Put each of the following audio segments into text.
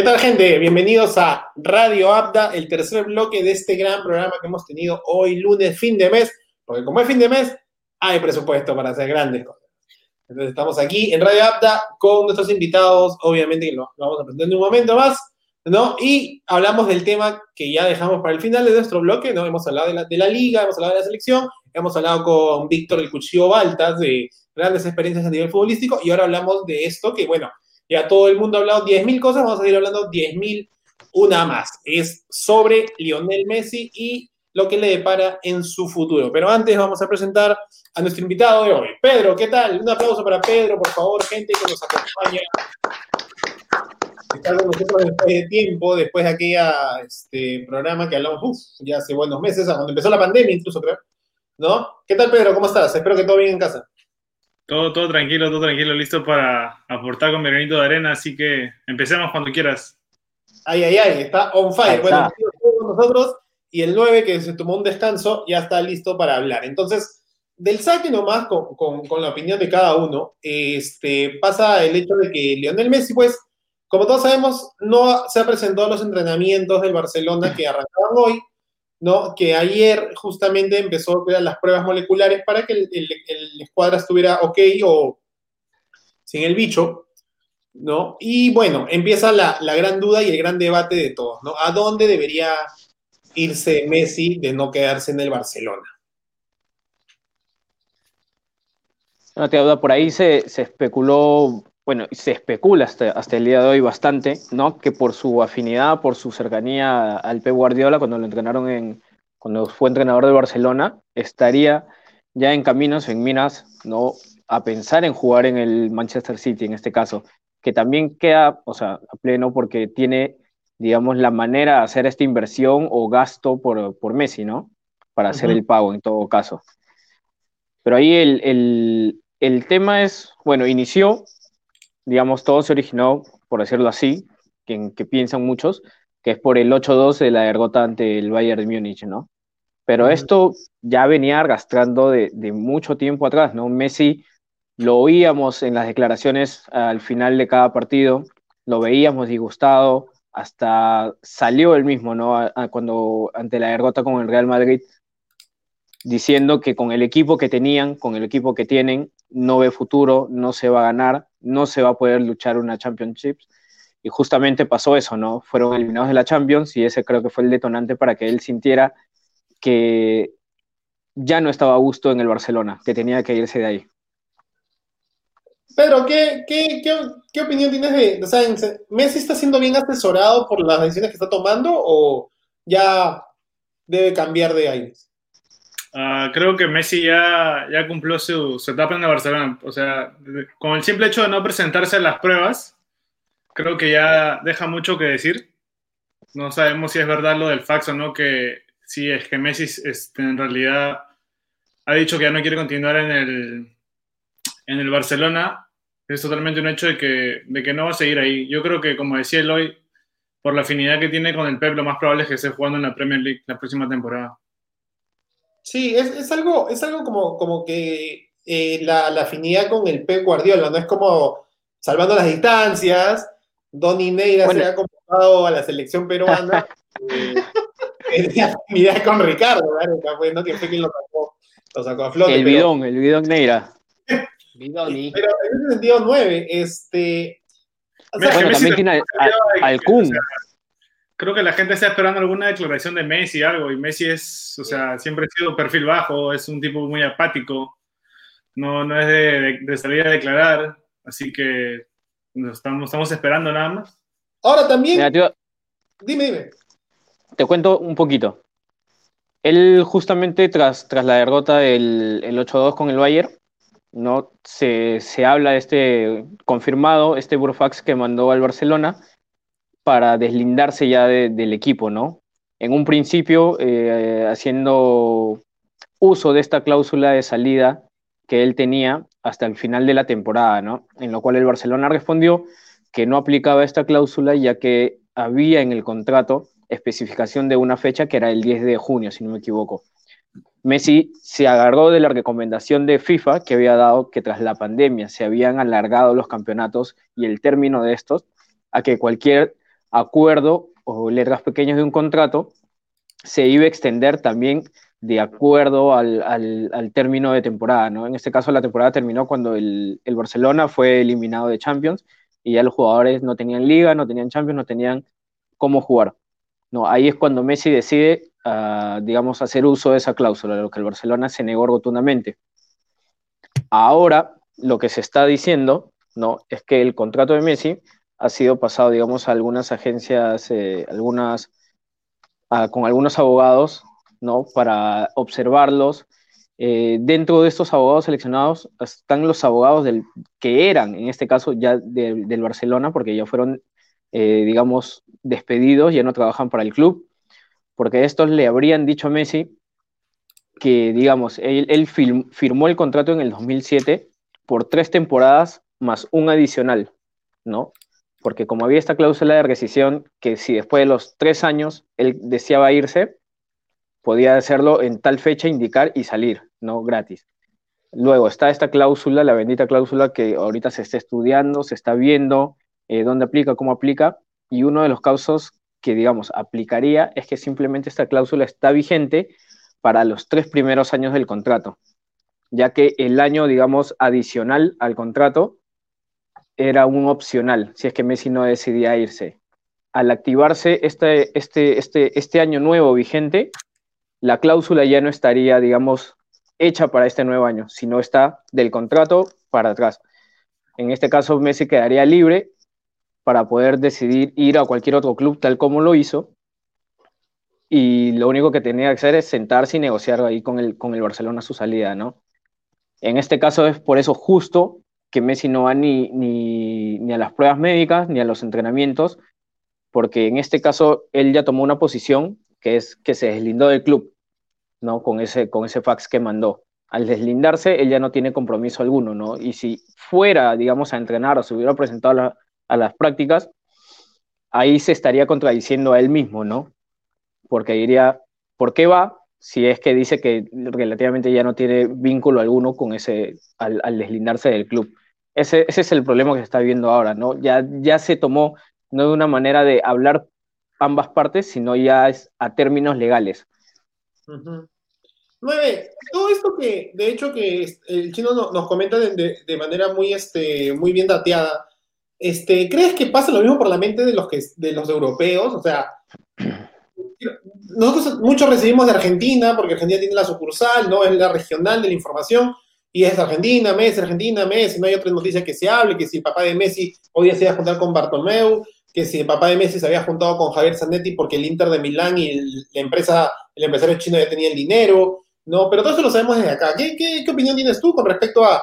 ¿Qué tal, gente? Bienvenidos a Radio Abda, el tercer bloque de este gran programa que hemos tenido hoy, lunes, fin de mes, porque como es fin de mes, hay presupuesto para hacer grandes cosas. Entonces estamos aquí en Radio Abda con nuestros invitados, obviamente que lo, vamos a presentar en un momento más, ¿no? Y hablamos del tema que ya dejamos para el final de nuestro bloque, ¿no? Hemos hablado de la, de la liga, hemos hablado de la selección, hemos hablado con Víctor el Cuchillo Baltas de grandes experiencias a nivel futbolístico y ahora hablamos de esto que, bueno, ya todo el mundo ha hablado 10.000 cosas, vamos a seguir hablando 10.000 una más. Es sobre Lionel Messi y lo que le depara en su futuro. Pero antes vamos a presentar a nuestro invitado de hoy. Pedro, ¿qué tal? Un aplauso para Pedro, por favor, gente que nos acompaña. Está con nosotros después de tiempo, después de aquella este, programa que hablamos ya hace buenos meses, cuando empezó la pandemia incluso, creo. ¿No? ¿Qué tal, Pedro? ¿Cómo estás? Espero que todo bien en casa. Todo, todo tranquilo, todo tranquilo, listo para aportar con mi granito de arena, así que empecemos cuando quieras. Ay, ay, ay, está on fire. Bueno, con nosotros y el 9 que se tomó un descanso ya está listo para hablar. Entonces, del saque nomás, con, con, con, la opinión de cada uno, este, pasa el hecho de que Lionel Messi, pues, como todos sabemos, no se ha presentado a los entrenamientos del Barcelona que arrancaban hoy, ¿no? Que ayer justamente empezó las pruebas moleculares para que el, el, escuadra estuviera ok o sin el bicho, ¿no? Y bueno, empieza la, la, gran duda y el gran debate de todos, ¿no? ¿A dónde debería irse Messi de no quedarse en el Barcelona? No te habla, por ahí se, se especuló bueno, se especula hasta, hasta, el día de hoy bastante, ¿no? Que por su afinidad, por su cercanía al Pep Guardiola, cuando lo entrenaron en, cuando fue entrenador de Barcelona, estaría ya en caminos, en minas, ¿no? A pensar en jugar en el Manchester City, en este caso, que también queda, o sea, a pleno porque tiene, digamos, la manera de hacer esta inversión o gasto por, por Messi, ¿no? Para hacer uh -huh. el pago en todo caso. Pero ahí el, el, el tema es, bueno, inició digamos, todo se originó, por decirlo así, que, que piensan muchos, que es por el 8-2 de la derrota ante el Bayern de Múnich, ¿no? Pero uh -huh. esto ya venía arrastrando de, de, mucho tiempo atrás, ¿no? Messi lo oíamos en las declaraciones al final de cada partido, lo veíamos disgustado, hasta salió él mismo, ¿no? A, a cuando ante la derrota con el Real Madrid, diciendo que con el equipo que tenían, con el equipo que tienen, no ve futuro, no se va a ganar, no se va a poder luchar una Championship. Y justamente pasó eso, ¿no? Fueron eliminados de la Champions y ese creo que fue el detonante para que él sintiera que ya no estaba a gusto en el Barcelona, que tenía que irse de ahí. Pedro, ¿qué, qué, qué, qué opinión tienes de, Messi está siendo bien asesorado por las decisiones que está tomando o ya debe cambiar de aires? Uh, creo que Messi ya, ya cumplió su, su, etapa en el Barcelona. O sea, con el simple hecho de no presentarse a las pruebas, creo que ya deja mucho que decir. No sabemos si es verdad lo del fax o no, que si es que Messi este, en realidad ha dicho que ya no quiere continuar en el, en el Barcelona. Es totalmente un hecho de que, de que no va a seguir ahí. Yo creo que, como decía Eloy, por la afinidad que tiene con el Pep, lo más probable es que esté jugando en la Premier League la próxima temporada. Sí, es, es, algo, es algo como, como que eh, la, la, afinidad con el Pep Guardiola, ¿no? Es como salvando las distancias, Donny Neira bueno. se ha convocado a la selección peruana. eh, afinidad con Ricardo, ¿verdad? Pues, ¿no? Que fue quien lo sacó, lo sacó a flote. El pero... bidón, el bidón Neira. Bidoni. Pero en ese sentido, nueve, este... O sea, bueno, también tiene al, al Kun. O sea, creo que la gente está esperando alguna declaración de Messi, algo, y Messi es, o sea, siempre ha sido perfil bajo, es un tipo muy apático, no, no es de, de, de salir a declarar, así que estamos, estamos esperando nada más. Ahora también, Mira, tío, dime, dime. Te cuento un poquito. Él justamente tras, tras la derrota del 8-2 con el Bayern, ¿no? Se, se habla de este confirmado, este Burfax que mandó al Barcelona, para deslindarse ya de, del equipo, ¿no? En un principio, eh, haciendo uso de esta cláusula de salida que él tenía hasta el final de la temporada, ¿no? En lo cual el Barcelona respondió que no aplicaba esta cláusula ya que había en el contrato especificación de una fecha que era el 10 de junio, si no me equivoco. Messi se agarró de la recomendación de FIFA que había dado que tras la pandemia se habían alargado los campeonatos y el término de estos a que cualquier acuerdo o letras pequeñas de un contrato se iba a extender también de acuerdo al, al, término de temporada, ¿no? En este caso la temporada terminó cuando el, el, Barcelona fue eliminado de Champions y ya los jugadores no tenían liga, no tenían Champions, no tenían cómo jugar. No, ahí es cuando Messi decide, uh, digamos, hacer uso de esa cláusula, lo que el Barcelona se negó rotundamente. Ahora, lo que se está diciendo, ¿no? Es que el contrato de Messi ha sido pasado, digamos, a algunas agencias, eh, algunas, con algunos abogados, ¿no? Para observarlos. Eh, dentro de estos abogados seleccionados están los abogados del, que eran, en este caso, ya del Barcelona, porque ya fueron, eh, digamos, despedidos, ya no trabajan para el club, porque estos le habrían dicho a Messi que, digamos, él, firmó el contrato en el 2007 por tres temporadas más un adicional, ¿no? Porque como había esta cláusula de rescisión, que si después de los tres años él deseaba irse, podía hacerlo en tal fecha, indicar y salir, ¿no? Gratis. Luego está esta cláusula, la bendita cláusula que ahorita se está estudiando, se está viendo eh, dónde aplica, cómo aplica, y uno de los casos que, digamos, aplicaría es que simplemente esta cláusula está vigente para los tres primeros años del contrato, ya que el año, digamos, adicional al contrato era un opcional, si es que Messi no decidía irse. Al activarse este, este, este, este año nuevo vigente, la cláusula ya no estaría, digamos, hecha para este nuevo año, sino está del contrato para atrás. En este caso, Messi quedaría libre para poder decidir ir a cualquier otro club tal como lo hizo. Y lo único que tenía que hacer es sentarse y negociar ahí con el, con el Barcelona su salida, ¿no? En este caso es por eso justo que Messi no va ni, ni, ni a las pruebas médicas ni a los entrenamientos, porque en este caso él ya tomó una posición que es que se deslindó del club, ¿no? Con ese, con ese fax que mandó. Al deslindarse, él ya no tiene compromiso alguno, ¿no? Y si fuera, digamos, a entrenar o se hubiera presentado a, las prácticas, ahí se estaría contradiciendo a él mismo, ¿no? Porque diría, ¿por qué va? Si es que dice que relativamente ya no tiene vínculo alguno con ese, al, deslindarse del club. Ese, ese, es el problema que se está viendo ahora, ¿no? Ya, ya se tomó, no de una manera de hablar ambas partes, sino ya es a términos legales. Nueve, todo esto que, de hecho, que el chino nos comenta de, manera muy, este, muy bien dateada, este, ¿crees que pasa lo mismo por la mente de los, que, de los europeos? O sea, nosotros muchos recibimos de Argentina, porque Argentina tiene la sucursal, ¿no? Es la regional de la información, y es Argentina, Messi, Argentina, Messi, no hay otra noticia que se hable, que si el papá de Messi hoy se iba a juntar con Bartomeu, que si el papá de Messi se había juntado con Javier Zanetti porque el Inter de Milán y la empresa, el empresario chino ya tenía el dinero, ¿no? Pero todo eso lo sabemos desde acá. ¿Qué, qué, opinión tienes tú con respecto a,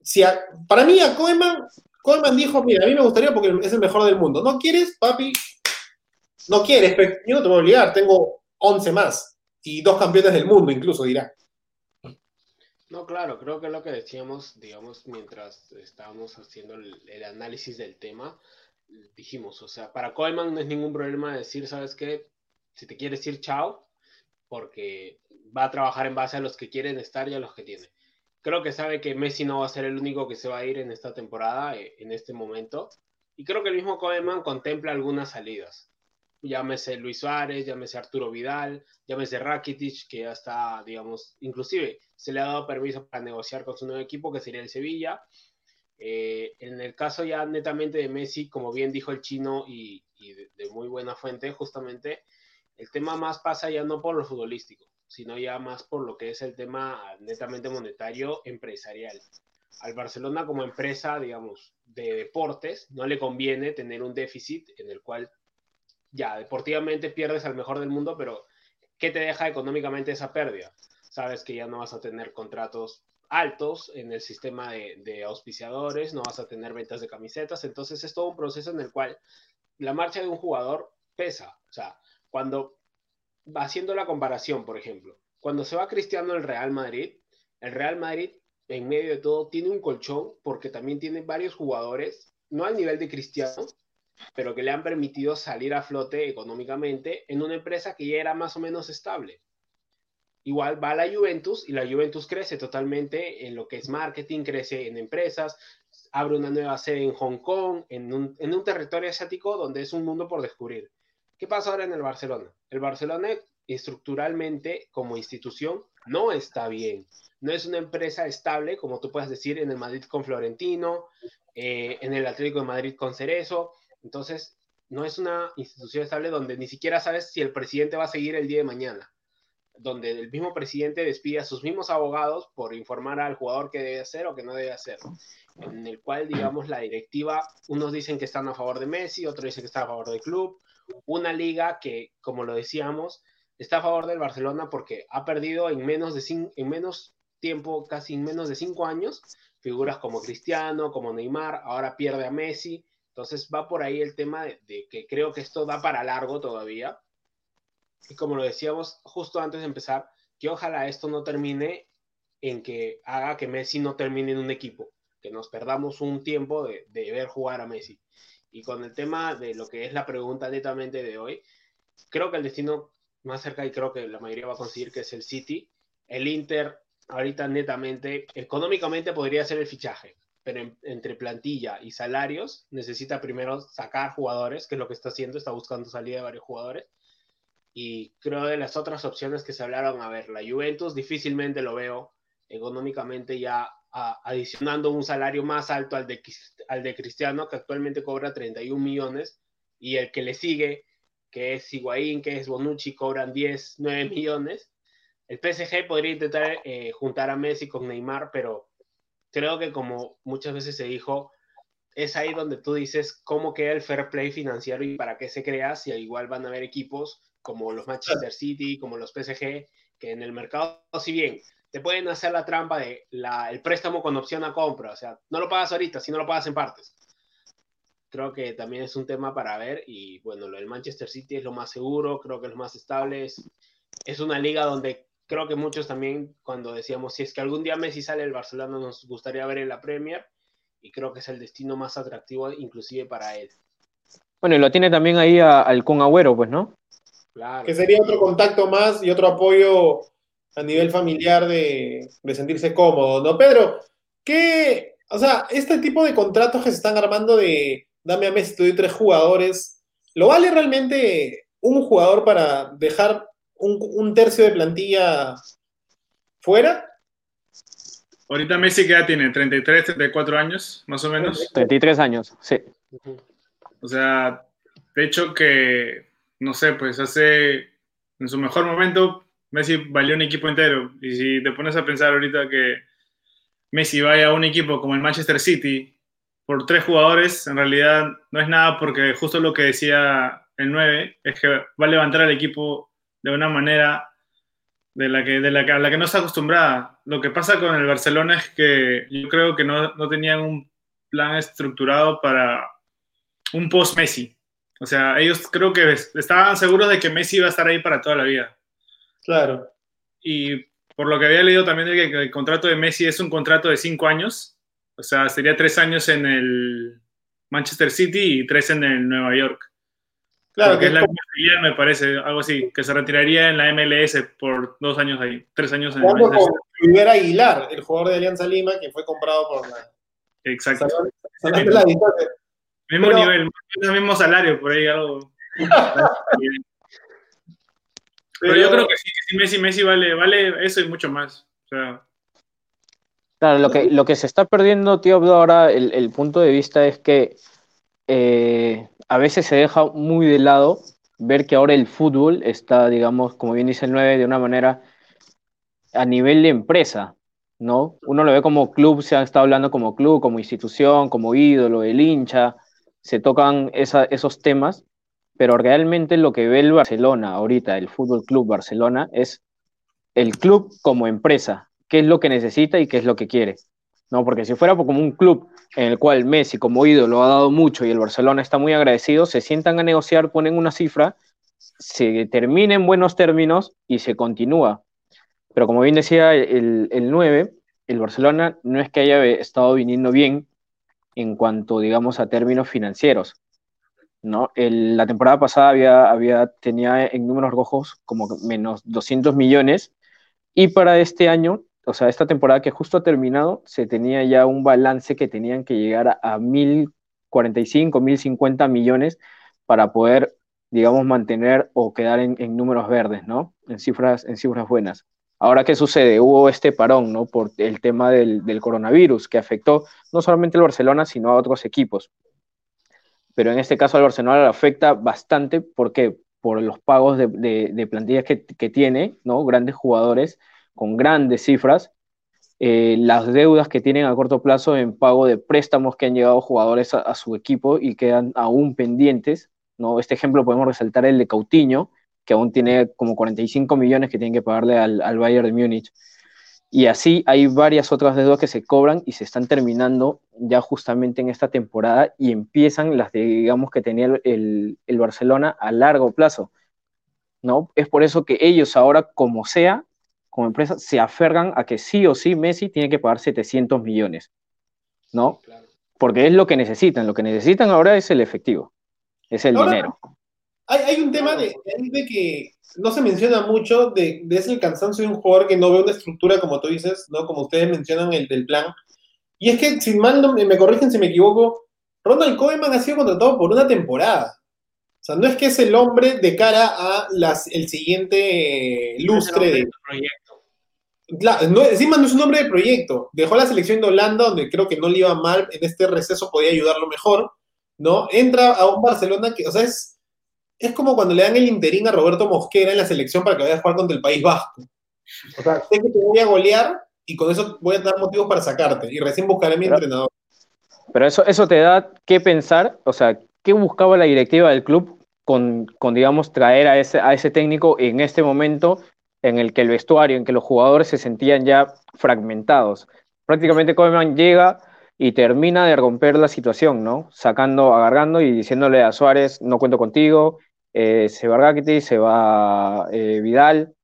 si para mí a Koeman, Koeman dijo, mira, a mí me gustaría porque es el mejor del mundo. ¿No quieres, papi? No quieres, pero yo no te voy a obligar, tengo 11 más y dos campeones del mundo incluso, dirá. No, claro, creo que lo que decíamos, digamos, mientras estábamos haciendo el análisis del tema, dijimos, o sea, para Koeman no es ningún problema decir, ¿sabes qué? Si te quieres ir, chao, porque va a trabajar en base a los que quieren estar y a los que tiene. Creo que sabe que Messi no va a ser el único que se va a ir en esta temporada, eh, en este momento. Y creo que el mismo Koeman contempla algunas salidas. Llámese Luis Suárez, llámese Arturo Vidal, llámese Rakitic, que ya está, digamos, inclusive se le ha dado permiso para negociar con su nuevo equipo, que sería el Sevilla. Eh, en el caso ya netamente de Messi, como bien dijo el chino y, de, muy buena fuente, justamente, el tema más pasa ya no por lo futbolístico, sino ya más por lo que es el tema netamente monetario, empresarial. Al Barcelona como empresa, digamos, de deportes, no le conviene tener un déficit en el cual ya deportivamente pierdes al mejor del mundo, pero ¿qué te deja económicamente esa pérdida? Sabes que ya no vas a tener contratos altos en el sistema de, auspiciadores, no vas a tener ventas de camisetas, entonces es todo un proceso en el cual la marcha de un jugador pesa. O sea, cuando haciendo la comparación, por ejemplo, cuando se va Cristiano al Real Madrid, el Real Madrid en medio de todo tiene un colchón porque también tiene varios jugadores, no al nivel de Cristiano, pero que le han permitido salir a flote económicamente en una empresa que ya era más o menos estable. igual va la Juventus y la Juventus crece totalmente en lo que es marketing, crece en empresas, abre una nueva sede en Hong Kong, en un, en un territorio asiático donde es un mundo por descubrir. ¿Qué pasa ahora en el Barcelona? El Barcelona estructuralmente como institución no está bien. No es una empresa estable, como tú puedes decir, en el Madrid con Florentino, eh, en el Atlético de Madrid con Cerezo. Entonces, no es una institución estable donde ni siquiera sabes si el presidente va a seguir el día de mañana. Donde el mismo presidente despide a sus mismos abogados por informar al jugador qué debe hacer o qué no debe hacer. En el cual, digamos, la directiva, unos dicen que están a favor de Messi, otros dicen que están a favor del club. Una liga que, como lo decíamos, está a favor del Barcelona porque ha perdido en menos, de en menos tiempo, casi en menos de cinco años, figuras como Cristiano, como Neymar, ahora pierde a Messi. Entonces va por ahí el tema de, que creo que esto da para largo todavía. Y como lo decíamos justo antes de empezar, que ojalá esto no termine en que haga que Messi no termine en un equipo, que nos perdamos un tiempo de, de ver jugar a Messi. Y con el tema de lo que es la pregunta netamente de hoy, creo que el destino más cerca y creo que la mayoría va a conseguir que es el City. El Inter ahorita netamente, económicamente podría ser el fichaje, pero entre plantilla y salarios necesita primero sacar jugadores, que es lo que está haciendo, está buscando salida de varios jugadores. Y creo de las otras opciones que se hablaron, a ver, la Juventus difícilmente lo veo económicamente ya adicionando un salario más alto al de, al de Cristiano, que actualmente cobra 31 millones, y el que le sigue que es Higuaín, que es Bonucci, cobran 10, 9 millones. El PSG podría intentar eh, juntar a Messi con Neymar, pero creo que como muchas veces se dijo, es ahí donde tú dices cómo queda el fair play financiero y para qué se crea, si igual van a haber equipos como los Manchester City, como los PSG, que en el mercado, si bien te pueden hacer la trampa de la, el préstamo con opción a compra, o sea, no lo pagas ahorita, si no lo pagas en partes. Creo que también es un tema para ver y bueno, lo del Manchester City es lo más seguro, creo que es lo más estable, es, una liga donde creo que muchos también cuando decíamos si es que algún día Messi sale el Barcelona nos gustaría ver en la Premier y creo que es el destino más atractivo inclusive para él. Bueno, y lo tiene también ahí al Con Agüero, pues, ¿no? Claro. Que sería otro contacto más y otro apoyo a nivel familiar de, de sentirse cómodo, ¿no? Pedro, ¿qué, o sea, este tipo de contratos que se están armando de dame a Messi, te doy tres jugadores. ¿Lo vale realmente un jugador para dejar un, tercio de plantilla fuera? Ahorita Messi que ya tiene 33, 34 años, más o menos. 33 años, sí. O sea, de hecho que, no sé, pues hace, en su mejor momento, Messi valió un equipo entero. Y si te pones a pensar ahorita que Messi vaya a un equipo como el Manchester City, por tres jugadores, en realidad no es nada porque justo lo que decía el 9 es que va a levantar al equipo de una manera de la que, de la que, a la que no está acostumbrada. Lo que pasa con el Barcelona es que yo creo que no, no tenían un plan estructurado para un post-Messi. O sea, ellos creo que estaban seguros de que Messi iba a estar ahí para toda la vida. Claro. Y por lo que había leído también que el contrato de Messi es un contrato de cinco años o sea, sería tres años en el Manchester City y tres en el Nueva York. Claro, que es la misma me parece, algo así, que se retiraría en la MLS por dos años ahí, tres años en el Manchester City. Aguilar, el jugador de Alianza Lima, que fue comprado por la... Exacto. mismo nivel, el mismo salario, por ahí algo. Pero, yo creo que sí, que sí, Messi, Messi vale, vale eso y mucho más. O sea, Claro, lo que, lo que se está perdiendo, tío, ahora el, punto de vista es que eh, a veces se deja muy de lado ver que ahora el fútbol está, digamos, como bien dice el 9, de una manera a nivel de empresa, ¿no? Uno lo ve como club, se ha estado hablando como club, como institución, como ídolo, el hincha, se tocan esos temas, pero realmente lo que ve el Barcelona ahorita, el Fútbol Club Barcelona, es el club como empresa, qué es lo que necesita y qué es lo que quiere. ¿No? Porque si fuera como un club en el cual Messi como ídolo ha dado mucho y el Barcelona está muy agradecido, se sientan a negociar, ponen una cifra, se termina en buenos términos y se continúa. Pero como bien decía el, el 9, el Barcelona no es que haya estado viniendo bien en cuanto, digamos, a términos financieros. ¿no? la temporada pasada había, había, tenía en números rojos como menos 200 millones Y para este año, o sea, esta temporada que justo ha terminado, se tenía ya un balance que tenían que llegar a, a 1.045, 1.050 millones para poder, digamos, mantener o quedar en, números verdes, ¿no? En cifras, en cifras buenas. Ahora, ¿qué sucede? Hubo este parón, ¿no? Por el tema del, coronavirus que afectó no solamente al Barcelona, sino a otros equipos. Pero en este caso al Barcelona le afecta bastante, ¿por qué? Por los pagos de, de, plantillas que, tiene, ¿no? Grandes jugadores con grandes cifras, eh, las deudas que tienen a corto plazo en pago de préstamos que han llegado jugadores a, a, su equipo y quedan aún pendientes, ¿no? Este ejemplo podemos resaltar el de Cautiño, que aún tiene como 45 millones que tienen que pagarle al, al Bayern de Múnich. Y así hay varias otras deudas que se cobran y se están terminando ya justamente en esta temporada y empiezan las de, digamos, que tenía el, el, Barcelona a largo plazo. ¿no? Es por eso que ellos ahora, como sea, como empresa, se aferran a que sí o sí Messi tiene que pagar 700 millones. ¿no? Claro. Porque es lo que necesitan. Lo que necesitan ahora es el efectivo, es el ahora, dinero. Hay, hay un tema de, de, que no se menciona mucho de, de ese cansancio de un jugador que no ve una estructura, como tú dices, ¿no? Como ustedes mencionan el del plan. Y es que, sin mal, no, me corrigen si me equivoco, Ronald Koeman ha sido contratado por una temporada. O sea, no es que es el hombre de cara a las, el siguiente lustre de proyecto. Claro, no, encima no es un hombre de proyecto. Dejó la selección de Holanda, donde creo que no le iba mal, en este receso podía ayudarlo mejor, ¿no? Entra a un Barcelona que, o sea, es, es como cuando le dan el interín a Roberto Mosquera en la selección para que vaya a jugar contra el País Vasco. O sea, sé que te voy a golear y con eso voy a dar motivos para sacarte y recién buscaré a mi pero, entrenador. Pero eso, eso te da que pensar, o sea, ¿qué buscaba la directiva del club con, con digamos, traer a ese, a ese técnico en este momento en el que el vestuario, en que los jugadores se sentían ya fragmentados? Prácticamente Koeman llega y termina de romper la situación, ¿no? Sacando, agarrando y diciéndole a Suárez, no cuento contigo, eh, se va Rakitic, se va eh, Vidal,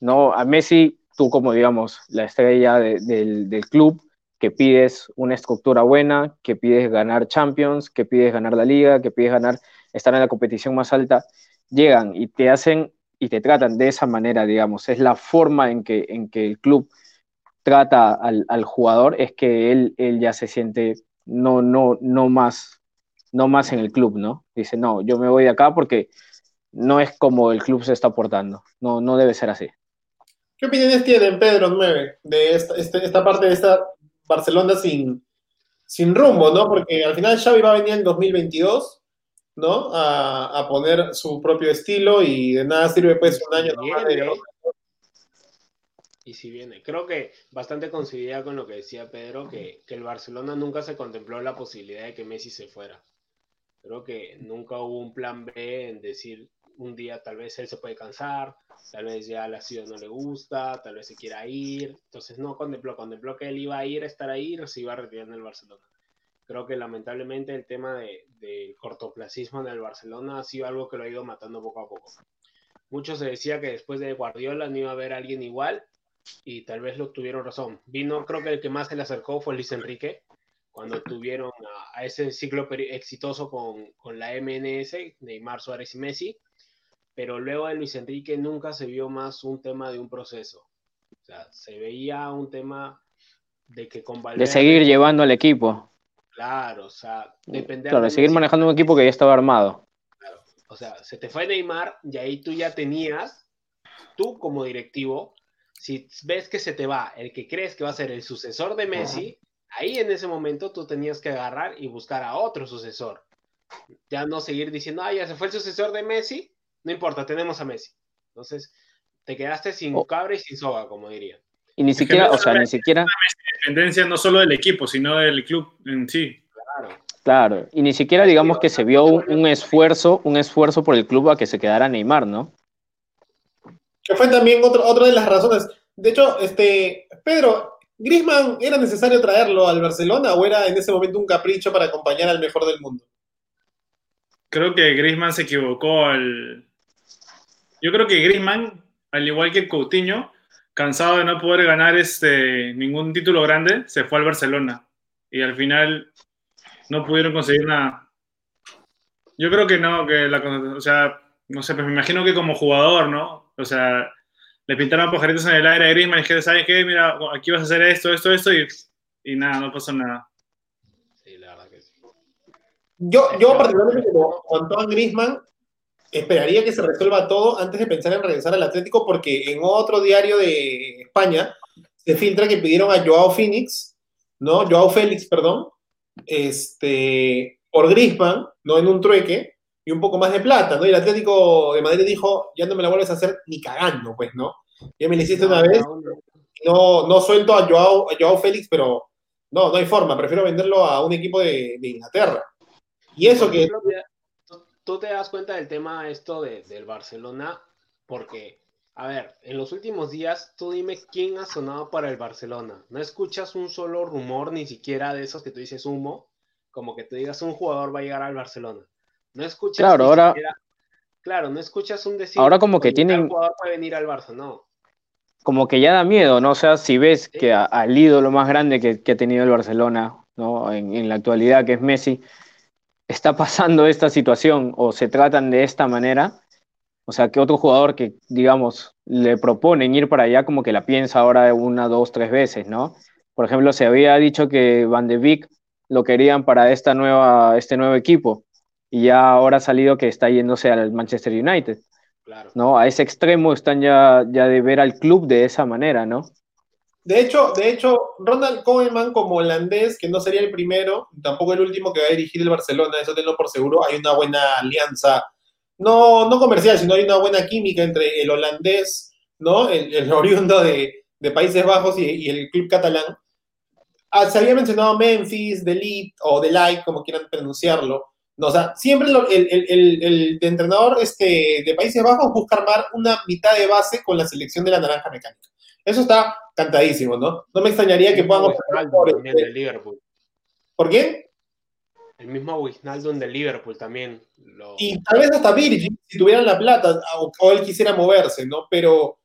¿no? A Messi, tú como, digamos, la estrella de, de, del club, que pides una estructura buena, que pides ganar Champions, que pides ganar la liga, que pides ganar, estar en la competición más alta, llegan y te hacen y te tratan de esa manera, digamos, es la forma en que, en que el club trata al, al, jugador es que él, él ya se siente no, no, no, más, no más en el club, ¿no? Dice, no, yo me voy de acá porque no es como el club se está portando, no, no debe ser así. ¿Qué opiniones tienen, Pedro, 9, de esta, esta, esta parte de esta Barcelona sin, sin rumbo, ¿no? Porque al final Xavi va a venir en 2022, ¿no? A, a poner su propio estilo y de nada sirve pues un año nomás de y si viene. Creo que bastante coincidía con lo que decía Pedro, que, que, el Barcelona nunca se contempló la posibilidad de que Messi se fuera. Creo que nunca hubo un plan B en decir un día tal vez él se puede cansar, tal vez ya la ciudad no le gusta, tal vez se quiera ir. Entonces no contempló, contempló que él iba a ir a estar ahí o se iba a retirar en el Barcelona. Creo que lamentablemente el tema del de cortoplacismo en el Barcelona ha sido algo que lo ha ido matando poco a poco. Mucho se decía que después de Guardiola no iba a haber alguien igual y tal vez lo tuvieron razón. Vino, creo que el que más se le acercó fue Luis Enrique, cuando tuvieron a, a ese ciclo exitoso con, con, la MNS, Neymar, Suárez y Messi, pero luego de Luis Enrique nunca se vio más un tema de un proceso. O sea, se veía un tema de que con Valverde, De seguir llevando al equipo. Claro, o sea, depender claro, de seguir manejando un equipo que ya estaba armado. Claro, o sea, se te fue Neymar y ahí tú ya tenías, tú como directivo, si ves que se te va el que crees que va a ser el sucesor de Messi, ahí en ese momento tú tenías que agarrar y buscar a otro sucesor. Ya no seguir diciendo, ah, ya se fue el sucesor de Messi, no importa, tenemos a Messi. Entonces, te quedaste sin oh. cabra y sin soga, como diría. Y ni siquiera, o sea, ni siquiera... Dependencia no solo del equipo, sino del club en sí. Claro. Claro, y ni siquiera digamos que se vio un, un esfuerzo, un esfuerzo por el club a que se quedara Neymar, ¿no? Que fue también otro, otra de las razones. De hecho, este, Pedro, ¿Grisman era necesario traerlo al Barcelona o era en ese momento un capricho para acompañar al mejor del mundo? Creo que Grisman se equivocó al. Yo creo que Grisman, al igual que Coutinho, cansado de no poder ganar este, ningún título grande, se fue al Barcelona. Y al final no pudieron conseguir nada. Yo creo que no, que la. O sea, no sé, pues me imagino que como jugador, ¿no? O sea, le pintaron pajaritos en el aire a Griezmann y que, ¿sabes qué? Mira, aquí vas a hacer esto, esto, esto, y, y nada, no pasó nada. Sí, la verdad que sí. Yo, yo particularmente como Antoine Griezmann, esperaría que se resuelva todo antes de pensar en regresar al Atlético, porque en otro diario de España se filtra que pidieron a Joao Phoenix, ¿no? Joao Félix, perdón, este, por Griezmann, ¿no? En un trueque, y un poco más de plata, ¿no? Y el Atlético de Madrid dijo, ya no me la vuelves a hacer ni cagando, pues, ¿no? Ya me la hiciste una vez, no, no suelto a Joao, a Joao Félix, pero no, no hay forma, prefiero venderlo a un equipo de, de Inglaterra. Y eso que... Tú te das cuenta del tema esto de, del Barcelona, porque, a ver, en los últimos días, tú dime quién ha sonado para el Barcelona. No escuchas un solo rumor, ni siquiera de esos que tú dices humo, como que tú digas un jugador va a llegar al Barcelona. No escuchas. Claro, ahora- siquiera- claro, no escuchas un decir. Ahora como que "Oye, tal tienen- jugador puede venir al Barça, no. como que ya da miedo, ¿no? O sea, si ves que a- al ídolo más grande que, que ha tenido el Barcelona, ¿no? En, en la actualidad, que es Messi, está pasando esta situación o se tratan de esta manera, o sea, que otro jugador que, digamos, le proponen ir para allá, como que la piensa ahora una, dos, tres veces, ¿no? Por ejemplo, se había dicho que Van de Beek lo querían para esta nueva, este nuevo equipo y ya ahora ha salido que está yéndose al Manchester United. Claro. ¿no? A ese extremo están ya, ya de ver al club de esa manera, ¿no? De hecho, de hecho, Ronald Koeman como holandés, que no sería el primero, tampoco el último que va a dirigir el Barcelona, eso tenlo por seguro, hay una buena alianza, no, no comercial, sino hay una buena química entre el holandés, ¿no? El, oriundo de, Países Bajos y, el club catalán. Ah, se había mencionado Memphis, Lead o The Light, como quieran pronunciarlo. O sea, siempre lo- el- el entrenador este, de Países Bajos busca armar una mitad de base con la selección de la naranja mecánica. Eso está cantadísimo, ¿no? No me extrañaría que Wijnaldum por, también este- del Liverpool. ¿Por quién? El mismo Wijnaldum del Liverpool también. Lo... Y tal vez hasta Virgil, si tuvieran la plata, o, o él quisiera moverse, ¿no? Pero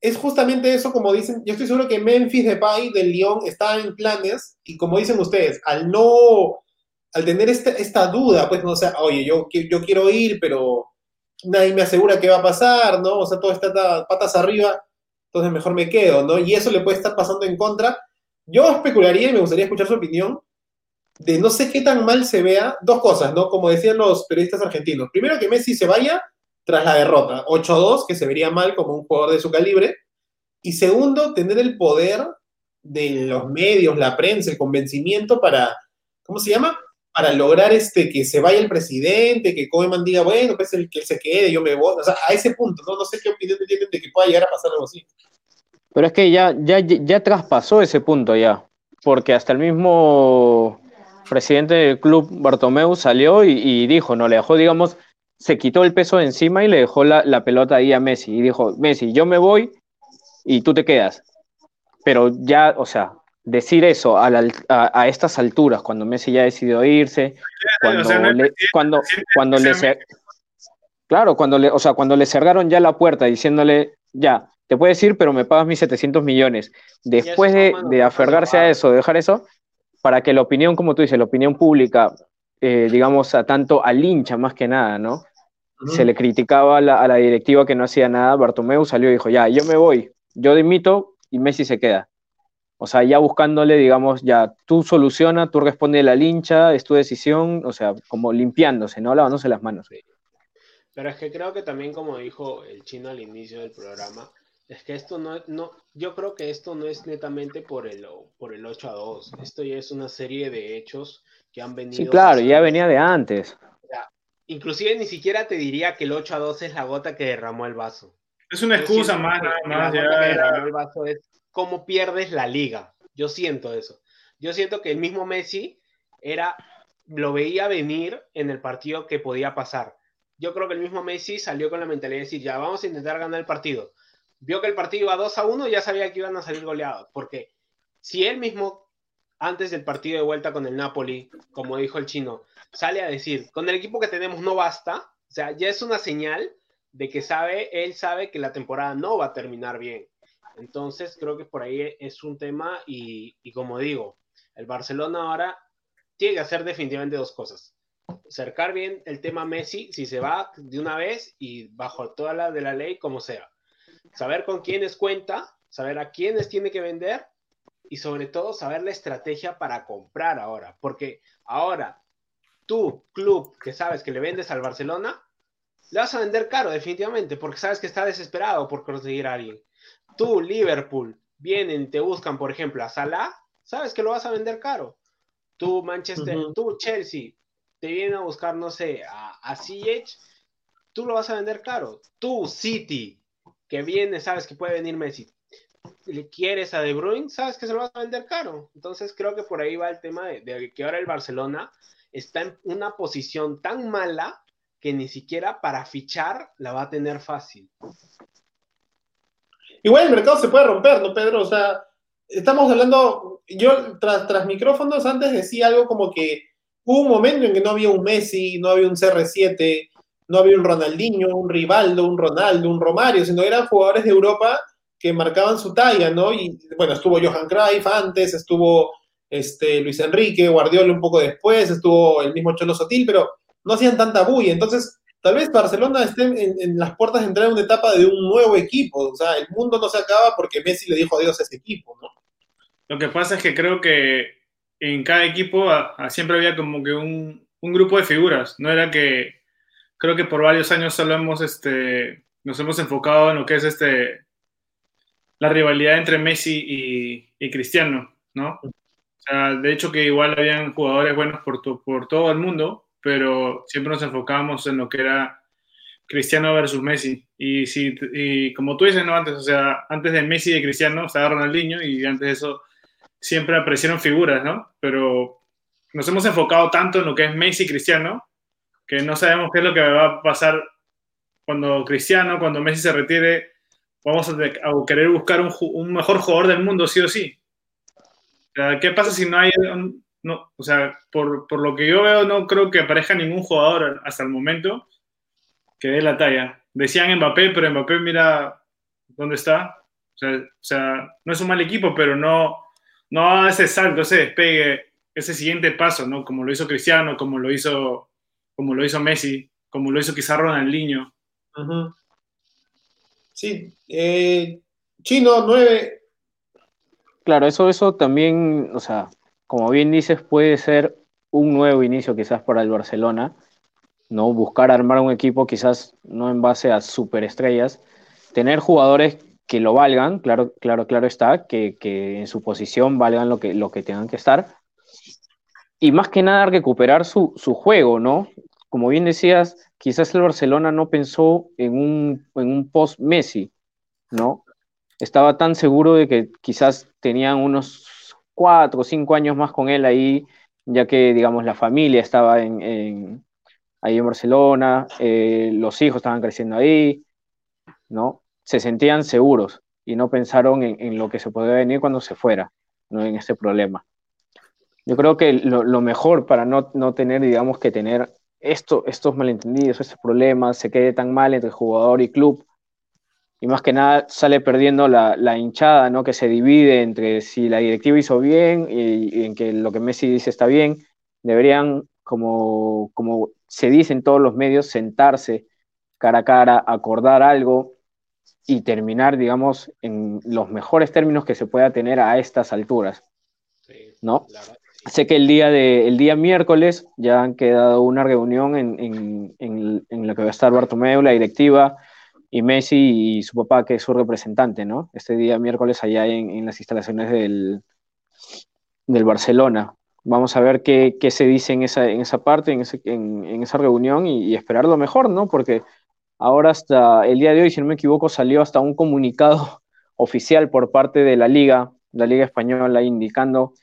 es justamente eso, como dicen, yo estoy seguro que Memphis Depay del Lyon está en planes, y como dicen ustedes, al no, al tener esta, esta duda, pues, no o sea, oye, yo, yo quiero ir, pero nadie me asegura qué va a pasar, ¿no? O sea, todo está ta- patas arriba, entonces mejor me quedo, ¿no? Y eso le puede estar pasando en contra. Yo especularía y me gustaría escuchar su opinión de no sé qué tan mal se vea, dos cosas, ¿no? Como decían los periodistas argentinos. Primero, que Messi se vaya tras la derrota, 8-2, que se vería mal como un jugador de su calibre. Y segundo, tener el poder de los medios, la prensa, el convencimiento para, ¿cómo se llama? Para lograr este, que se vaya el presidente, que Koeman diga, bueno, pues el que se quede, yo me voy. O sea, a ese punto, ¿no? No sé qué opinión tienen de que pueda llegar a pasar algo así. Pero es que ya, ya, ya traspasó ese punto ya, porque hasta el mismo presidente del club, Bartomeu, salió y, y dijo, no, le dejó, digamos, se quitó el peso de encima y le dejó la, la pelota ahí a Messi y dijo, Messi, yo me voy y tú te quedas. Pero ya, o sea, decir eso a, la- a- a estas alturas, cuando Messi ya decidió irse, cuando, O sea, no es le, cuando, cuando le cer- claro, cuando le, o sea, cuando le cerraron ya la puerta diciéndole, ya, te puedes ir, pero me pagas mis 700 millones. Después de, de aferrarse a eso, de dejar eso, para que la opinión, como tú dices, la opinión pública, eh, digamos, a tanto al hincha más que nada, ¿no? Se le criticaba a la, a la directiva que no hacía nada, Bartomeu salió y dijo, ya, yo me voy, yo dimito y Messi se queda. O sea, ya buscándole, digamos, ya tú soluciona, tú responde al hincha, es tu decisión, o sea, como limpiándose, ¿no? Lavándose las manos. Pero es que creo que también, como dijo el chino al inicio del programa, es que esto no, no yo creo que esto no es netamente por el, por el 8 a 2. Esto ya es una serie de hechos que han venido. Sí, claro, ya venía de antes. Inclusive ni siquiera te diría que el 8 a 2 es la gota que derramó el vaso. Es una excusa más, nada La más. ya el vaso es cómo pierdes la liga. Yo siento eso. Yo siento que el mismo Messi era, lo veía venir en el partido que podía pasar. Yo creo que el mismo Messi salió con la mentalidad de decir, ya vamos a intentar ganar el partido. Vio que el partido iba 2 a 1 y ya sabía que iban a salir goleados. Porque si él mismo, antes del partido de vuelta con el Napoli, como dijo el chino, sale a decir, con el equipo que tenemos no basta, o sea, ya es una señal de que sabe, él sabe que la temporada no va a terminar bien. Entonces, creo que por ahí es un tema y, como digo, el Barcelona ahora tiene que hacer definitivamente dos cosas. Cercar bien el tema Messi, si se va de una vez y bajo toda la de la ley, como sea. saber con quiénes cuenta, saber a quiénes tiene que vender y sobre todo saber la estrategia para comprar ahora, porque ahora tú, club, que sabes que le vendes al Barcelona, le vas a vender caro definitivamente, porque sabes que está desesperado por conseguir a alguien. Tú, Liverpool, vienen, te buscan, por ejemplo, a Salah, sabes que lo vas a vender caro. Tú, Manchester, tú, Chelsea, te vienen a buscar, no sé, a, a CH, tú lo vas a vender caro. Tú, City, que viene, sabes que puede venir Messi, le quieres a De Bruyne, sabes que se lo vas a vender caro. Entonces creo que por ahí va el tema de, que ahora el Barcelona está en una posición tan mala que ni siquiera para fichar la va a tener fácil. Igual el mercado se puede romper, ¿no, Pedro? O sea, estamos hablando, yo tras, tras micrófonos antes decía algo como que hubo un momento en que no había un Messi, no había un CR7, no había un Ronaldinho, un Rivaldo, un Ronaldo, un Romario, sino eran jugadores de Europa que marcaban su talla, ¿no? Y bueno, estuvo Johan Cruyff antes, estuvo este, Luis Enrique, Guardiola un poco después, estuvo el mismo Cholo Sotil, pero no hacían tanta bulla. Entonces, tal vez Barcelona esté en, las puertas de entrar en una etapa de un nuevo equipo. O sea, el mundo no se acaba porque Messi le dijo adiós a ese equipo, ¿no? Lo que pasa es que creo que en cada equipo siempre había como que un, grupo de figuras. No era que, creo que por varios años solo hemos, este, nos hemos enfocado en lo que es este, la rivalidad entre Messi y, Cristiano, ¿no? O sea, de hecho que igual habían jugadores buenos por todo el mundo, pero siempre nos enfocábamos en lo que era Cristiano versus Messi. Y, si, y como tú dices, ¿no? Antes, o sea, antes de Messi y de Cristiano estaba Ronaldinho y antes de eso siempre aparecieron figuras, ¿no? Pero nos hemos enfocado tanto en lo que es Messi y Cristiano que no sabemos qué es lo que va a pasar cuando Cristiano, cuando Messi se retire, vamos a, querer buscar un, mejor jugador del mundo, sí o sí. ¿Qué pasa si no hay, no, o sea, por, por, lo que yo veo, no creo que aparezca ningún jugador hasta el momento que dé la talla. Decían Mbappé, pero Mbappé mira dónde está. O sea, o sea no es un mal equipo, pero no, no ese salto, ese despegue, ese siguiente paso, ¿no? Como lo hizo Cristiano, como lo hizo, como lo hizo Messi, como lo hizo quizá Ronaldinho. Uh Sí, eh, Chino 9. Claro, eso, eso también, o sea, como bien dices, puede ser un nuevo inicio quizás para el Barcelona, ¿no? Buscar armar un equipo quizás no en base a superestrellas, tener jugadores que lo valgan, claro, claro, claro está, que, en su posición valgan lo que, lo que tengan que estar. Y más que nada recuperar su, su juego, ¿no? Como bien decías, quizás el Barcelona no pensó en un, en un post-Messi, ¿no? Estaba tan seguro de que quizás tenían unos cuatro o cinco años más con él ahí, ya que, digamos, la familia estaba en, ahí en Barcelona, eh, los hijos estaban creciendo ahí, ¿no? Se sentían seguros y no pensaron en, lo que se podía venir cuando se fuera, ¿no? En este problema. Yo creo que lo, mejor para no, no, tener, digamos, que tener esto, estos malentendidos, estos problemas, se quede tan mal entre jugador y club. Y más que nada sale perdiendo la, hinchada, ¿no? Que se divide entre si la directiva hizo bien y, en que lo que Messi dice está bien. Deberían, como, como se dice en todos los medios, sentarse cara a cara, acordar algo y terminar, digamos, en los mejores términos que se pueda tener a estas alturas. ¿No? Sé que el día, de, el día miércoles ya han quedado una reunión en, en, en, la que va a estar Bartomeu, la directiva, y Messi y su papá, que es su representante, ¿no? Este día miércoles allá en, las instalaciones del, del Barcelona. Vamos a ver qué, qué se dice en esa, en esa parte, en, en esa reunión y, esperar lo mejor, ¿no? Porque ahora hasta el día de hoy, si no me equivoco, salió hasta un comunicado oficial por parte de la Liga, la Liga Española, indicando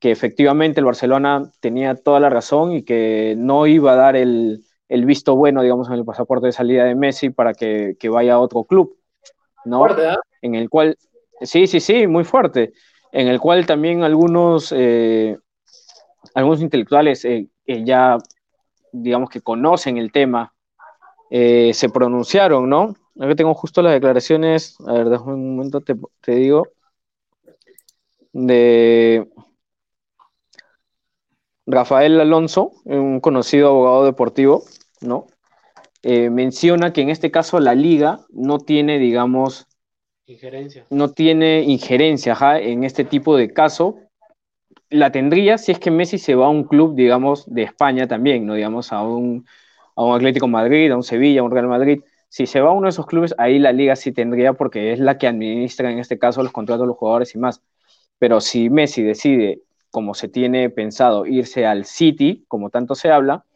que efectivamente el Barcelona tenía toda la razón y que no iba a dar el, visto bueno, digamos, en el pasaporte de salida de Messi para que, vaya a otro club, ¿no? Fuerte, ¿eh? En el cual, sí, sí, sí, muy fuerte, en el cual también algunos, eh, algunos intelectuales eh, ya, digamos, que conocen el tema, se pronunciaron, ¿no? Aquí tengo justo las declaraciones, a ver, déjame un momento, te, te digo, de Rafael Alonso, un conocido abogado deportivo, ¿no? Eh, menciona que en este caso la liga no tiene, digamos, Injerencia. No tiene injerencia ajá, en este tipo de caso. La tendría si es que Messi se va a un club, digamos, de España también, ¿no? Digamos, a un, a un Atlético Madrid, a un Sevilla, a un Real Madrid. Si se va a uno de esos clubes, ahí la liga sí tendría, porque es la que administra en este caso los contratos de los jugadores y más. Pero si Messi decide, como se tiene pensado, irse al City, como tanto se habla,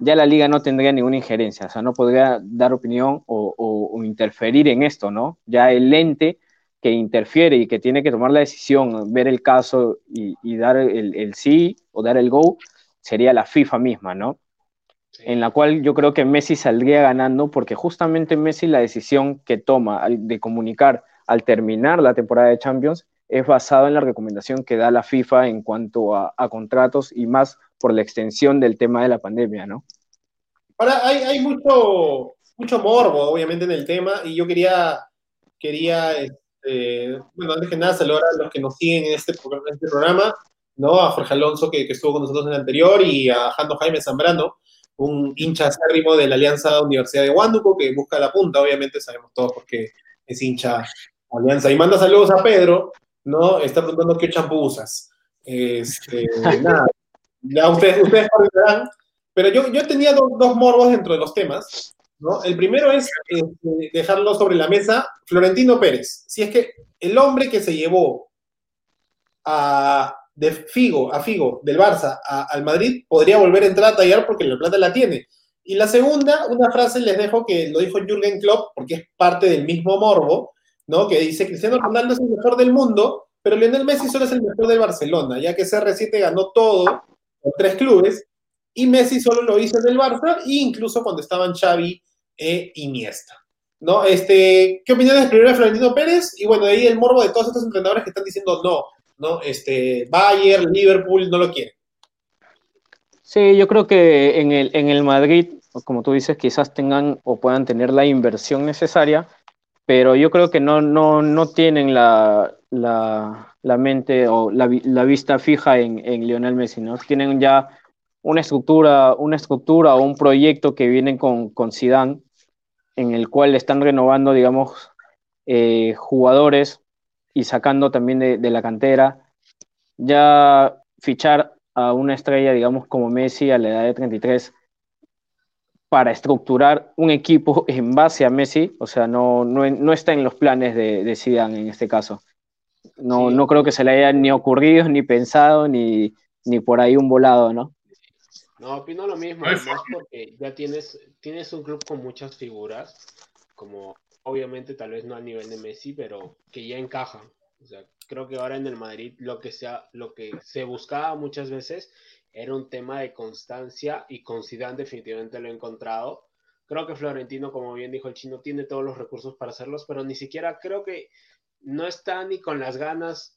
ya la liga no tendría ninguna injerencia, o sea, no podría dar opinión o, o, interferir en esto, ¿no? Ya el ente que interfiere y que tiene que tomar la decisión, ver el caso y, y dar el, el, sí o dar el go, sería la FIFA misma, ¿no? Sí. En la cual yo creo que Messi saldría ganando porque justamente Messi la decisión que toma de comunicar al terminar la temporada de Champions es basado en la recomendación que da la FIFA en cuanto a, a contratos y más por la extensión del tema de la pandemia, ¿no? Ahora, hay, hay mucho, mucho morbo, obviamente, en el tema, y yo quería, quería este, bueno, antes que nada, saludar a los que nos siguen en este, en este programa, ¿no? A Jorge Alonso, que, que, estuvo con nosotros en el anterior, y a Jando Jaime Zambrano, un hincha acérrimo de la Alianza Universidad de Huánuco, que busca la punta, obviamente, sabemos todos porque es hincha Alianza. Y manda saludos a Pedro, ¿no? Está preguntando qué champú usas. Este, nada, ya ustedes, ustedes. Pero yo, yo tenía dos, dos, morbos dentro de los temas. ¿no? El primero es eh, dejarlo sobre la mesa. Florentino Pérez. Si es que el hombre que se llevó a, de Figo, a Figo del Barça al Madrid podría volver a entrar a tallar porque la plata la tiene. Y la segunda, una frase les dejo que lo dijo Jürgen Klopp porque es parte del mismo morbo, ¿no? Que dice Cristiano Ronaldo es el mejor del mundo, pero Lionel Messi solo es el mejor del Barcelona, ya que CR7 ganó todo con tres clubes, y Messi solo lo hizo en el Barça, e incluso cuando estaban Xavi e Iniesta. ¿No? Este, ¿Qué opiniones primero de Florentino Pérez? Y bueno, ahí el morbo de todos estos entrenadores que están diciendo no, ¿no? Este, Bayern, Liverpool no lo quieren. Sí, yo creo que en el, en el Madrid, como tú dices, quizás tengan o puedan tener la inversión necesaria, pero yo creo que no, no, no tienen la, la, la mente o la, la, vista fija en, en Lionel Messi, ¿no? Tienen ya una estructura, una estructura o un proyecto que vienen con, con Zidane, en el cual están renovando, digamos, eh, jugadores y sacando también de, de, la cantera. Ya fichar a una estrella, digamos, como Messi a la edad de 33 para estructurar un equipo en base a Messi, o sea, no, no, no está en los planes de, de Zidane en este caso. No, sí. no creo que se le haya ni ocurrido, ni pensado, ni, ni por ahí un volado, ¿no? No, opino lo mismo, además porque ya tienes, tienes un club con muchas figuras, como obviamente tal vez no a nivel de Messi, pero que ya encajan. O sea, creo que ahora en el Madrid lo que, sea, lo que se buscaba muchas veces era un tema de constancia y con Zidane definitivamente lo he encontrado. Creo que Florentino, como bien dijo el chino, tiene todos los recursos para hacerlos, pero ni siquiera creo que no está ni con las ganas,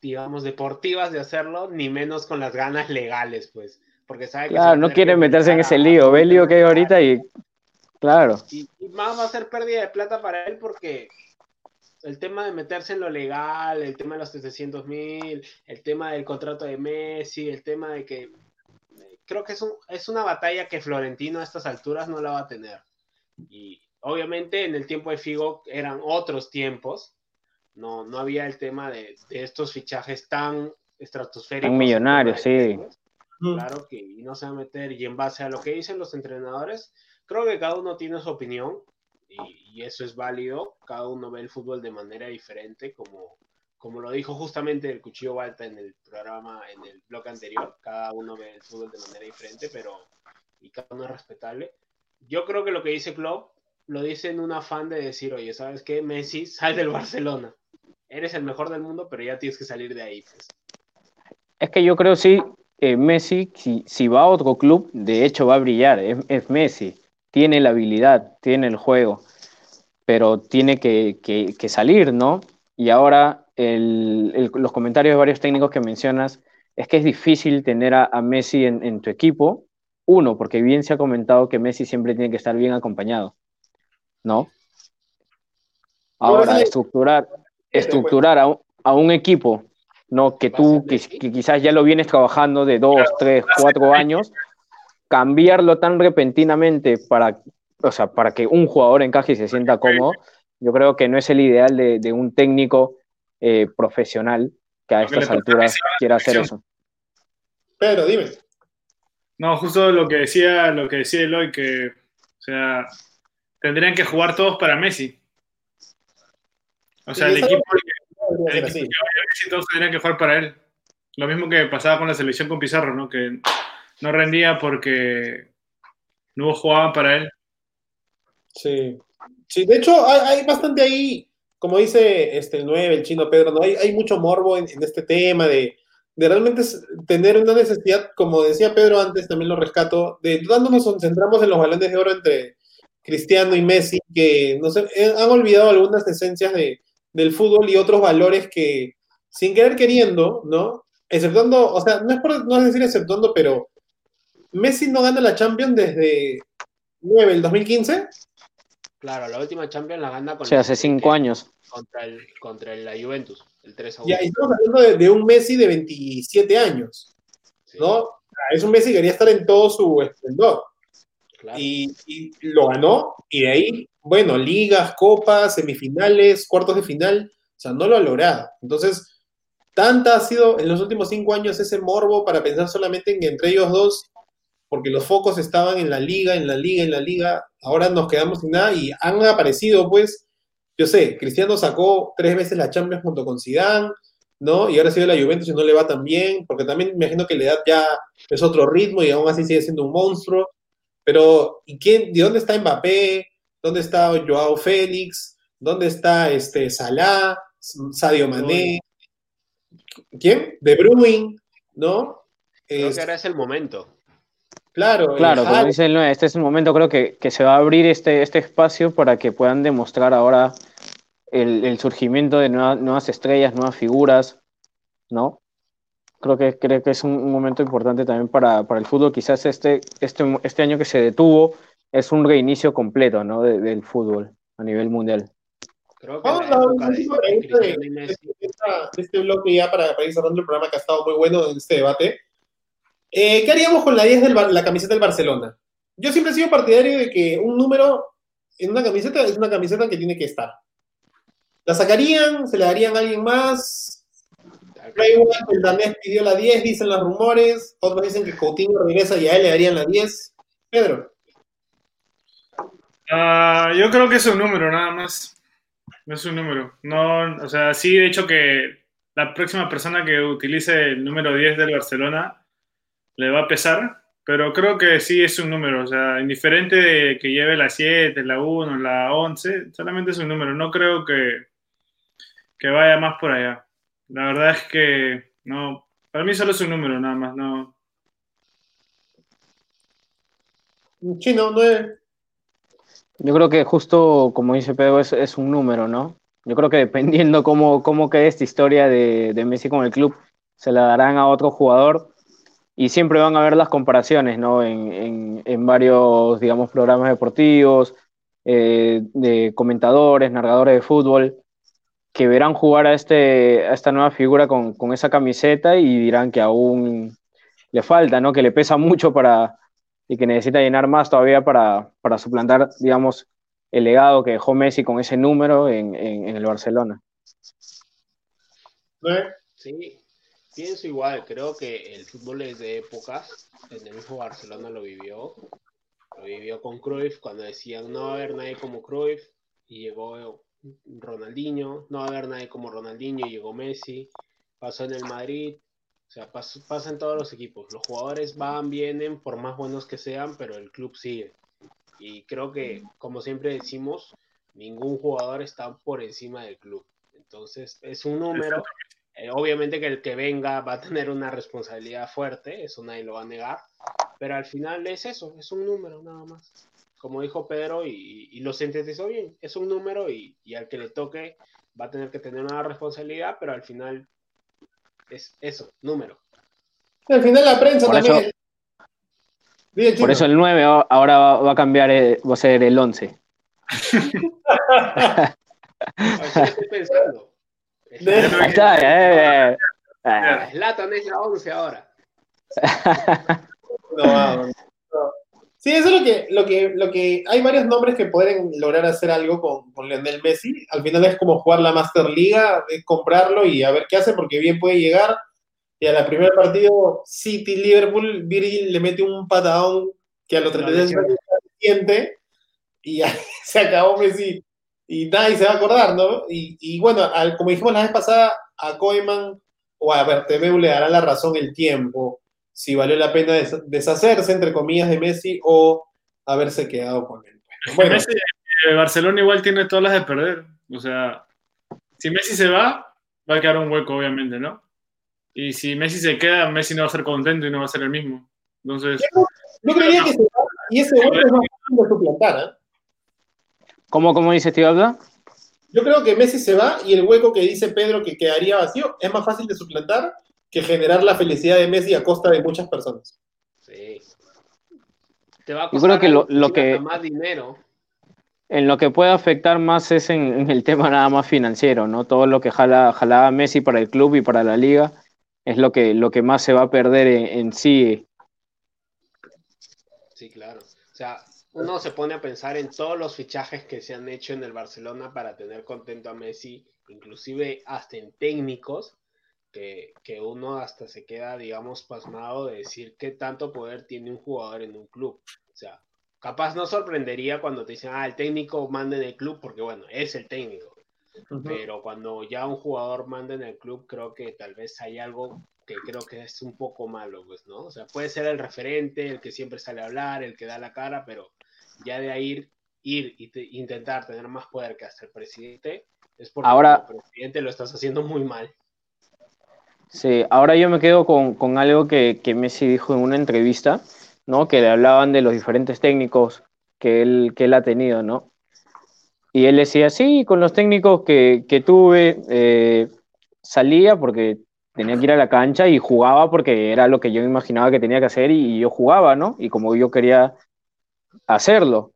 digamos, deportivas de hacerlo, ni menos con las ganas legales, pues porque sabe que claro, no quiere meterse en ese lío, ve el lío que hay ahorita y claro. Y, y, más va a ser pérdida de plata para él porque el tema de meterse en lo legal, el tema de los 700 mil, el tema del contrato de Messi, el tema de que creo que es, un, es una batalla que Florentino a estas alturas no la va a tener. Y obviamente en el tiempo de Figo eran otros tiempos, no, no había el tema de, de estos fichajes tan estratosféricos. Tan millonarios, sí. Claro que y no se va a meter. Y en base a lo que dicen los entrenadores, creo que cada uno tiene su opinión y, y, eso es válido. Cada uno ve el fútbol de manera diferente, como, como lo dijo justamente el Cuchillo Balta en el programa, en el blog anterior. Cada uno ve el fútbol de manera diferente, pero y cada uno es respetable. Yo creo que lo que dice Klopp lo dice en un afán de decir, oye, ¿sabes qué? Messi, sal del Barcelona. Eres el mejor del mundo, pero ya tienes que salir de ahí. Pues. Es que yo creo sí, eh, Messi, si, si, va a otro club, de hecho va a brillar, es, es, Messi, tiene la habilidad, tiene el juego, pero tiene que, que, que salir, ¿no? Y ahora el, el, los comentarios de varios técnicos que mencionas es que es difícil tener a, a Messi en, en, tu equipo, uno, porque bien se ha comentado que Messi siempre tiene que estar bien acompañado, ¿no? Ahora, estructurar, estructurar a, a un equipo ¿no? Que tú, que, que, quizás ya lo vienes trabajando de dos, tres, cuatro años, cambiarlo tan repentinamente para, o sea, para que un jugador encaje y se sienta cómodo, Yo creo que no es el ideal de, de un técnico eh, profesional que a estas alturas quiera hacer eso. Pedro, dime. No, justo lo que decía, lo que decía Eloy, que, o sea, tendrían que jugar todos para Messi. O sea, el equipo, el equipo que vaya a Messi todos tendrían que jugar para él. Lo mismo que pasaba con la selección con Pizarro, ¿no? Que no rendía porque no jugaban para él. Sí. Sí, de hecho, hay, hay bastante ahí, como dice este, el 9, el chino Pedro, ¿no? Hay, hay mucho morbo en, en este tema de, de realmente tener una necesidad, como decía Pedro antes, también lo rescato, de dando nos concentramos en los balones de oro entre Cristiano y Messi, que no sé, eh, han olvidado algunas esencias de, del fútbol y otros valores que, sin querer queriendo, ¿no? Exceptuando, o sea, no es, por, no es decir exceptuando, pero Messi no gana la Champions desde 9, el 2015. Claro, la última Champions la gana O con sea, hace cinco años. contra el contra la Juventus, el 3 a 1. Ya, y estamos hablando de, de un Messi de 27 años, Sí, ¿no? Es un Messi que quería estar en todo su esplendor. claro. Y, y lo ganó, y de ahí, bueno, ligas, copas, semifinales, cuartos de final, o sea, no lo ha logrado. Entonces, tanta ha sido en los últimos cinco años ese morbo para pensar solamente en que entre ellos dos, porque los focos estaban en la liga, en la liga, en la liga, ahora nos quedamos sin nada y han aparecido, pues, yo sé, Cristiano sacó tres veces la Champions junto con Zidane, ¿no? Y ahora sigue la Juventus y no le va tan bien, porque también me imagino que la edad ya es otro ritmo y aún así sigue siendo un monstruo. Pero, ¿y quién, ¿de dónde está Mbappé? ¿Dónde está Joao Félix? ¿Dónde está este Salah? Sadio Mané? ¿Quién? De Bruyne, ¿no? Creo Es- que ahora es el momento. claro, Claro, como dice el 9, este es el momento, creo que, que se va a abrir este, este espacio para que puedan demostrar ahora el, el surgimiento de nueva- nuevas estrellas, nuevas figuras, ¿no? Creo que, creo que es un, un momento importante también para, para el fútbol. Quizás este, este, este año que se detuvo es un reinicio completo, ¿no? de- del fútbol a nivel mundial. Creo que Vamos la a época de, última de este bloque ya para, para ir cerrando el programa que ha estado muy bueno en este debate. Eh, ¿Qué haríamos con la 10 de la camiseta del Barcelona? Yo siempre he sido partidario de que un número en una camiseta es una camiseta que tiene que estar. ¿La sacarían? ¿Se la darían a alguien más? El danés pidió la 10, dicen los rumores. Otros dicen que Coutinho regresa y a él le darían la 10. Pedro. Ah, yo creo que es un número nada más. No es un número. No, o sea, sí, de hecho que la próxima persona que utilice el número 10 del Barcelona le va a pesar, pero creo que sí es un número. O sea, indiferente de que lleve la 7, la 1, la 11, solamente es un número. No creo que, que vaya más por allá. La verdad es que no. Para mí solo es un número nada más. No, Chino, 9. Yo creo que justo como dice Pedro, es, es un número, ¿no? Yo creo que dependiendo cómo, cómo quede esta historia de, de Messi con el club, se la darán a otro jugador y siempre van a haber las comparaciones, ¿no? En, en, en varios, digamos, programas deportivos, eh, de comentadores, narradores de fútbol, que verán jugar a, este, a esta nueva figura con, con esa camiseta y dirán que aún le falta, ¿no? Que le pesa mucho para, y que necesita llenar más todavía para, para suplantar, digamos, el legado que dejó Messi con ese número en, en, en el Barcelona. ¿9? Sí, pienso igual. Creo que el fútbol es de épocas. En el mismo Barcelona lo vivió. Lo vivió con Cruyff cuando decían no va a haber nadie como Cruyff. Y llegó Ronaldinho. No va a haber nadie como Ronaldinho. Y llegó Messi. Pasó en el Madrid. O sea, pasa, pasa en todos los equipos. Los jugadores van, vienen, por más buenos que sean, pero el club sigue. Y creo que, como siempre decimos, ningún jugador está por encima del club. Entonces, es un número. Eh, obviamente que el que venga va a tener una responsabilidad fuerte, eso nadie lo va a negar, pero al final es eso, es un número nada más. Como dijo Pedro y, y lo sintetizó bien, es un número y, y, al que le toque va a tener que tener una responsabilidad, pero al final es eso, número. Al final la prensa Por también. eso- Por eso el 9 ahora va, va a cambiar, eh, va a ser el 11. Así estoy pensando. Ahí está, eh, eh, eh. Zlatan es la 11 ahora. No, no, no. Sí, eso es lo que, lo que, lo que hay varios nombres que pueden lograr hacer algo con, con Lionel Messi. Al final es como jugar la Master Liga, es comprarlo y a ver qué hace, porque bien puede llegar. Y a la primer partido City-Liverpool, Virgil le mete un patadón que a los 33 años siente y se acabó Messi. Y nadie se va a acordar, ¿no? Y, y bueno, al- como dijimos la vez pasada, a Koeman o a Bertomeu le dará la razón el tiempo si valió la pena des- deshacerse, entre comillas, de Messi o haberse quedado con él. Bueno, Messi, eh, Barcelona igual tiene todas las de perder. O sea, si Messi se va, va a quedar un hueco, obviamente, ¿no? Y si Messi se queda, Messi no va a ser contento y no va a ser el mismo. Entonces, yo creería que se va y ese hueco es más fácil de suplantar. ¿eh? ¿Cómo, cómo dice Steve Abda? Yo creo que Messi se va y el hueco que dice Pedro que quedaría vacío es más fácil de suplantar que generar la felicidad de Messi a costa de muchas personas. Sí. Te va a Yo costar creo que lo- que- más dinero. En lo que puede afectar más es en, en el tema nada más financiero, ¿no? Todo lo que jala, jalaba Messi para el club y para la liga es lo que, lo que más se va a perder en, en sí. Sí, claro. O sea, uno se pone a pensar en todos los fichajes que se han hecho en el Barcelona para tener contento a Messi, inclusive hasta en técnicos, que, que uno hasta se queda, digamos, pasmado de decir qué tanto poder tiene un jugador en un club. O sea, capaz no sorprendería cuando te dicen, ah, el técnico manda en el club, porque bueno, es el técnico. Pero cuando ya un jugador manda en el club, creo que tal vez hay algo que creo que es un poco malo, pues, ¿no? O sea, puede ser el referente, el que siempre sale a hablar, el que da la cara, pero ya de ahí ir y te- intentar tener más poder que hasta el presidente, es porque Ahora- como presidente lo estás haciendo muy mal. Sí, ahora yo me quedo con, con algo que, que Messi dijo en una entrevista, ¿no? Que le hablaban de los diferentes técnicos que él, que él ha tenido, ¿no? Y él decía, sí, con los técnicos que, que tuve, eh, salía porque tenía que ir a la cancha y jugaba porque era lo que yo imaginaba que tenía que hacer y, yo jugaba, ¿no? Y como yo quería hacerlo.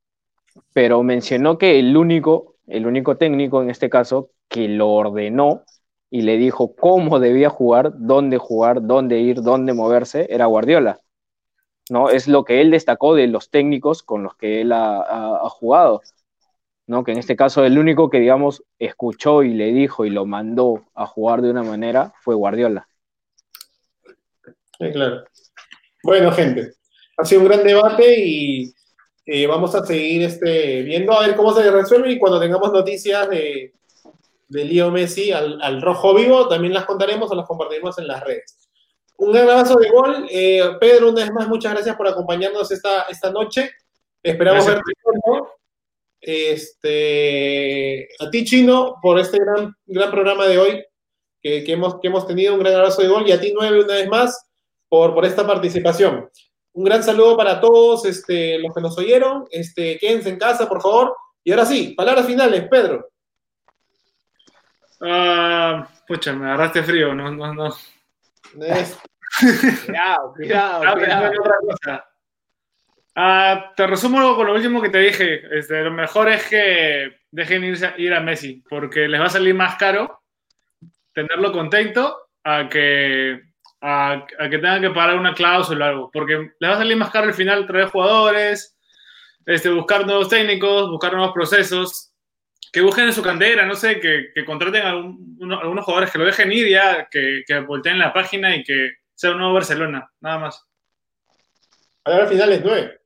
Pero mencionó que el único, el único técnico en este caso que lo ordenó y le dijo cómo debía jugar, dónde jugar, dónde ir, dónde moverse, era Guardiola. ¿no? Es lo que él destacó de los técnicos con los que él ha, jugado. ¿no? Que en este caso el único que, digamos, escuchó y le dijo y lo mandó a jugar de una manera fue Guardiola. Sí, claro. Bueno, gente, ha sido un gran debate y eh, vamos a seguir este, viendo a ver cómo se resuelve y cuando tengamos noticias de, de Leo Messi al, al rojo vivo, también las contaremos o las compartiremos en las redes. Un gran abrazo de gol. Eh, Pedro, una vez más, muchas gracias por acompañarnos esta, esta noche. Esperamos Gracias. verte pronto. Este, a ti, Chino, por este gran, gran programa de hoy que, que hemos, que hemos tenido. Un gran abrazo de gol. Y a ti, Nueve, una vez más, por, por esta participación. Un gran saludo para todos este, los que nos oyeron. Este, quédense en casa, por favor. Y ahora sí, palabras finales, Pedro. Ah, pucha, me agarraste frío, no, no, no. Es- Cuidado, cuidado, Ah, cuidado. otra cosa. Ah, te resumo con lo último que te dije. Este, lo mejor es que dejen irse- ir a Messi, porque les va a salir más caro tenerlo contento a que, a, a que tengan que pagar una cláusula o algo. Porque les va a salir más caro al final traer jugadores, este, buscar nuevos técnicos, buscar nuevos procesos, que busquen en su cantera, no sé, que, que contraten a algún- uno- algunos jugadores que lo dejen ir ya, que, que volteen la página y que sea un nuevo Barcelona, nada más. palabras finales, Nueve.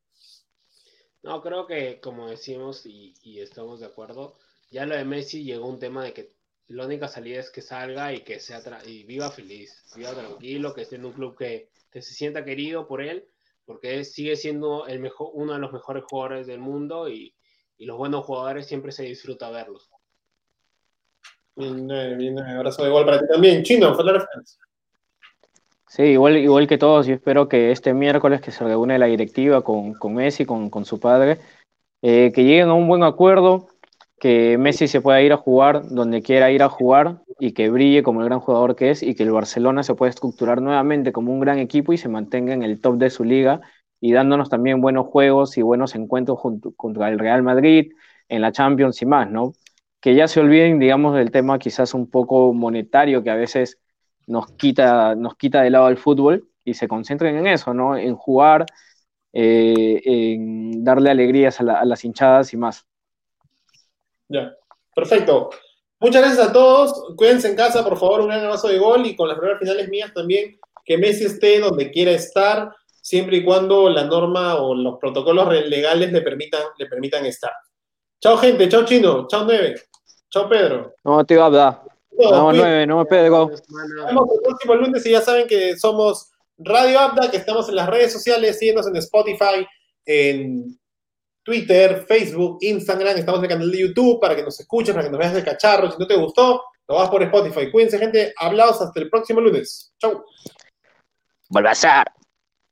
No, creo que como decimos y, y estamos de acuerdo, ya lo de Messi llegó un tema de que la única salida es que salga y que sea tra- y viva feliz, viva tranquilo, que esté en un club que, que se sienta querido por él, porque él sigue siendo el mejor, uno de los mejores jugadores del mundo y, y los buenos jugadores siempre se disfruta verlos. Bien, bien, abrazo de gol para ti también. Chino, palabras finales. Sí, igual, igual que todos, yo espero que este miércoles que se reúne la directiva con, con Messi, con, con su padre, eh, que lleguen a un buen acuerdo, que Messi se pueda ir a jugar donde quiera ir a jugar y que brille como el gran jugador que es y que el Barcelona se pueda estructurar nuevamente como un gran equipo y se mantenga en el top de su liga y dándonos también buenos juegos y buenos encuentros junto, contra el Real Madrid en la Champions y más, ¿no? Que ya se olviden, digamos, del tema quizás un poco monetario que a veces nos quita, nos quita de lado el fútbol y se concentren en eso, ¿no? En jugar eh, en darle alegrías a, a las hinchadas y más. Ya, perfecto. Muchas gracias a todos. Cuídense en casa, por favor, un gran abrazo de gol y con las primeras finales mías también, que Messi esté donde quiera estar, siempre y cuando la norma o los protocolos legales le permitan, le permitan estar. Chao, gente. Chao, Chino. Chao, Nueve. Chao, Pedro. No, tío, Abda. No, Nueve, no, Pedro. Nos vemos el próximo lunes y ya saben que somos Radio Abda, que estamos en las redes sociales, síguenos en Spotify, en Twitter, Facebook, Instagram, estamos en el canal de YouTube para que nos escuches, para que nos veas de cacharro. Si no te gustó, lo vas por Spotify. Cuídense, gente. Hablaos hasta el próximo lunes. Chau. Vuelve a ser.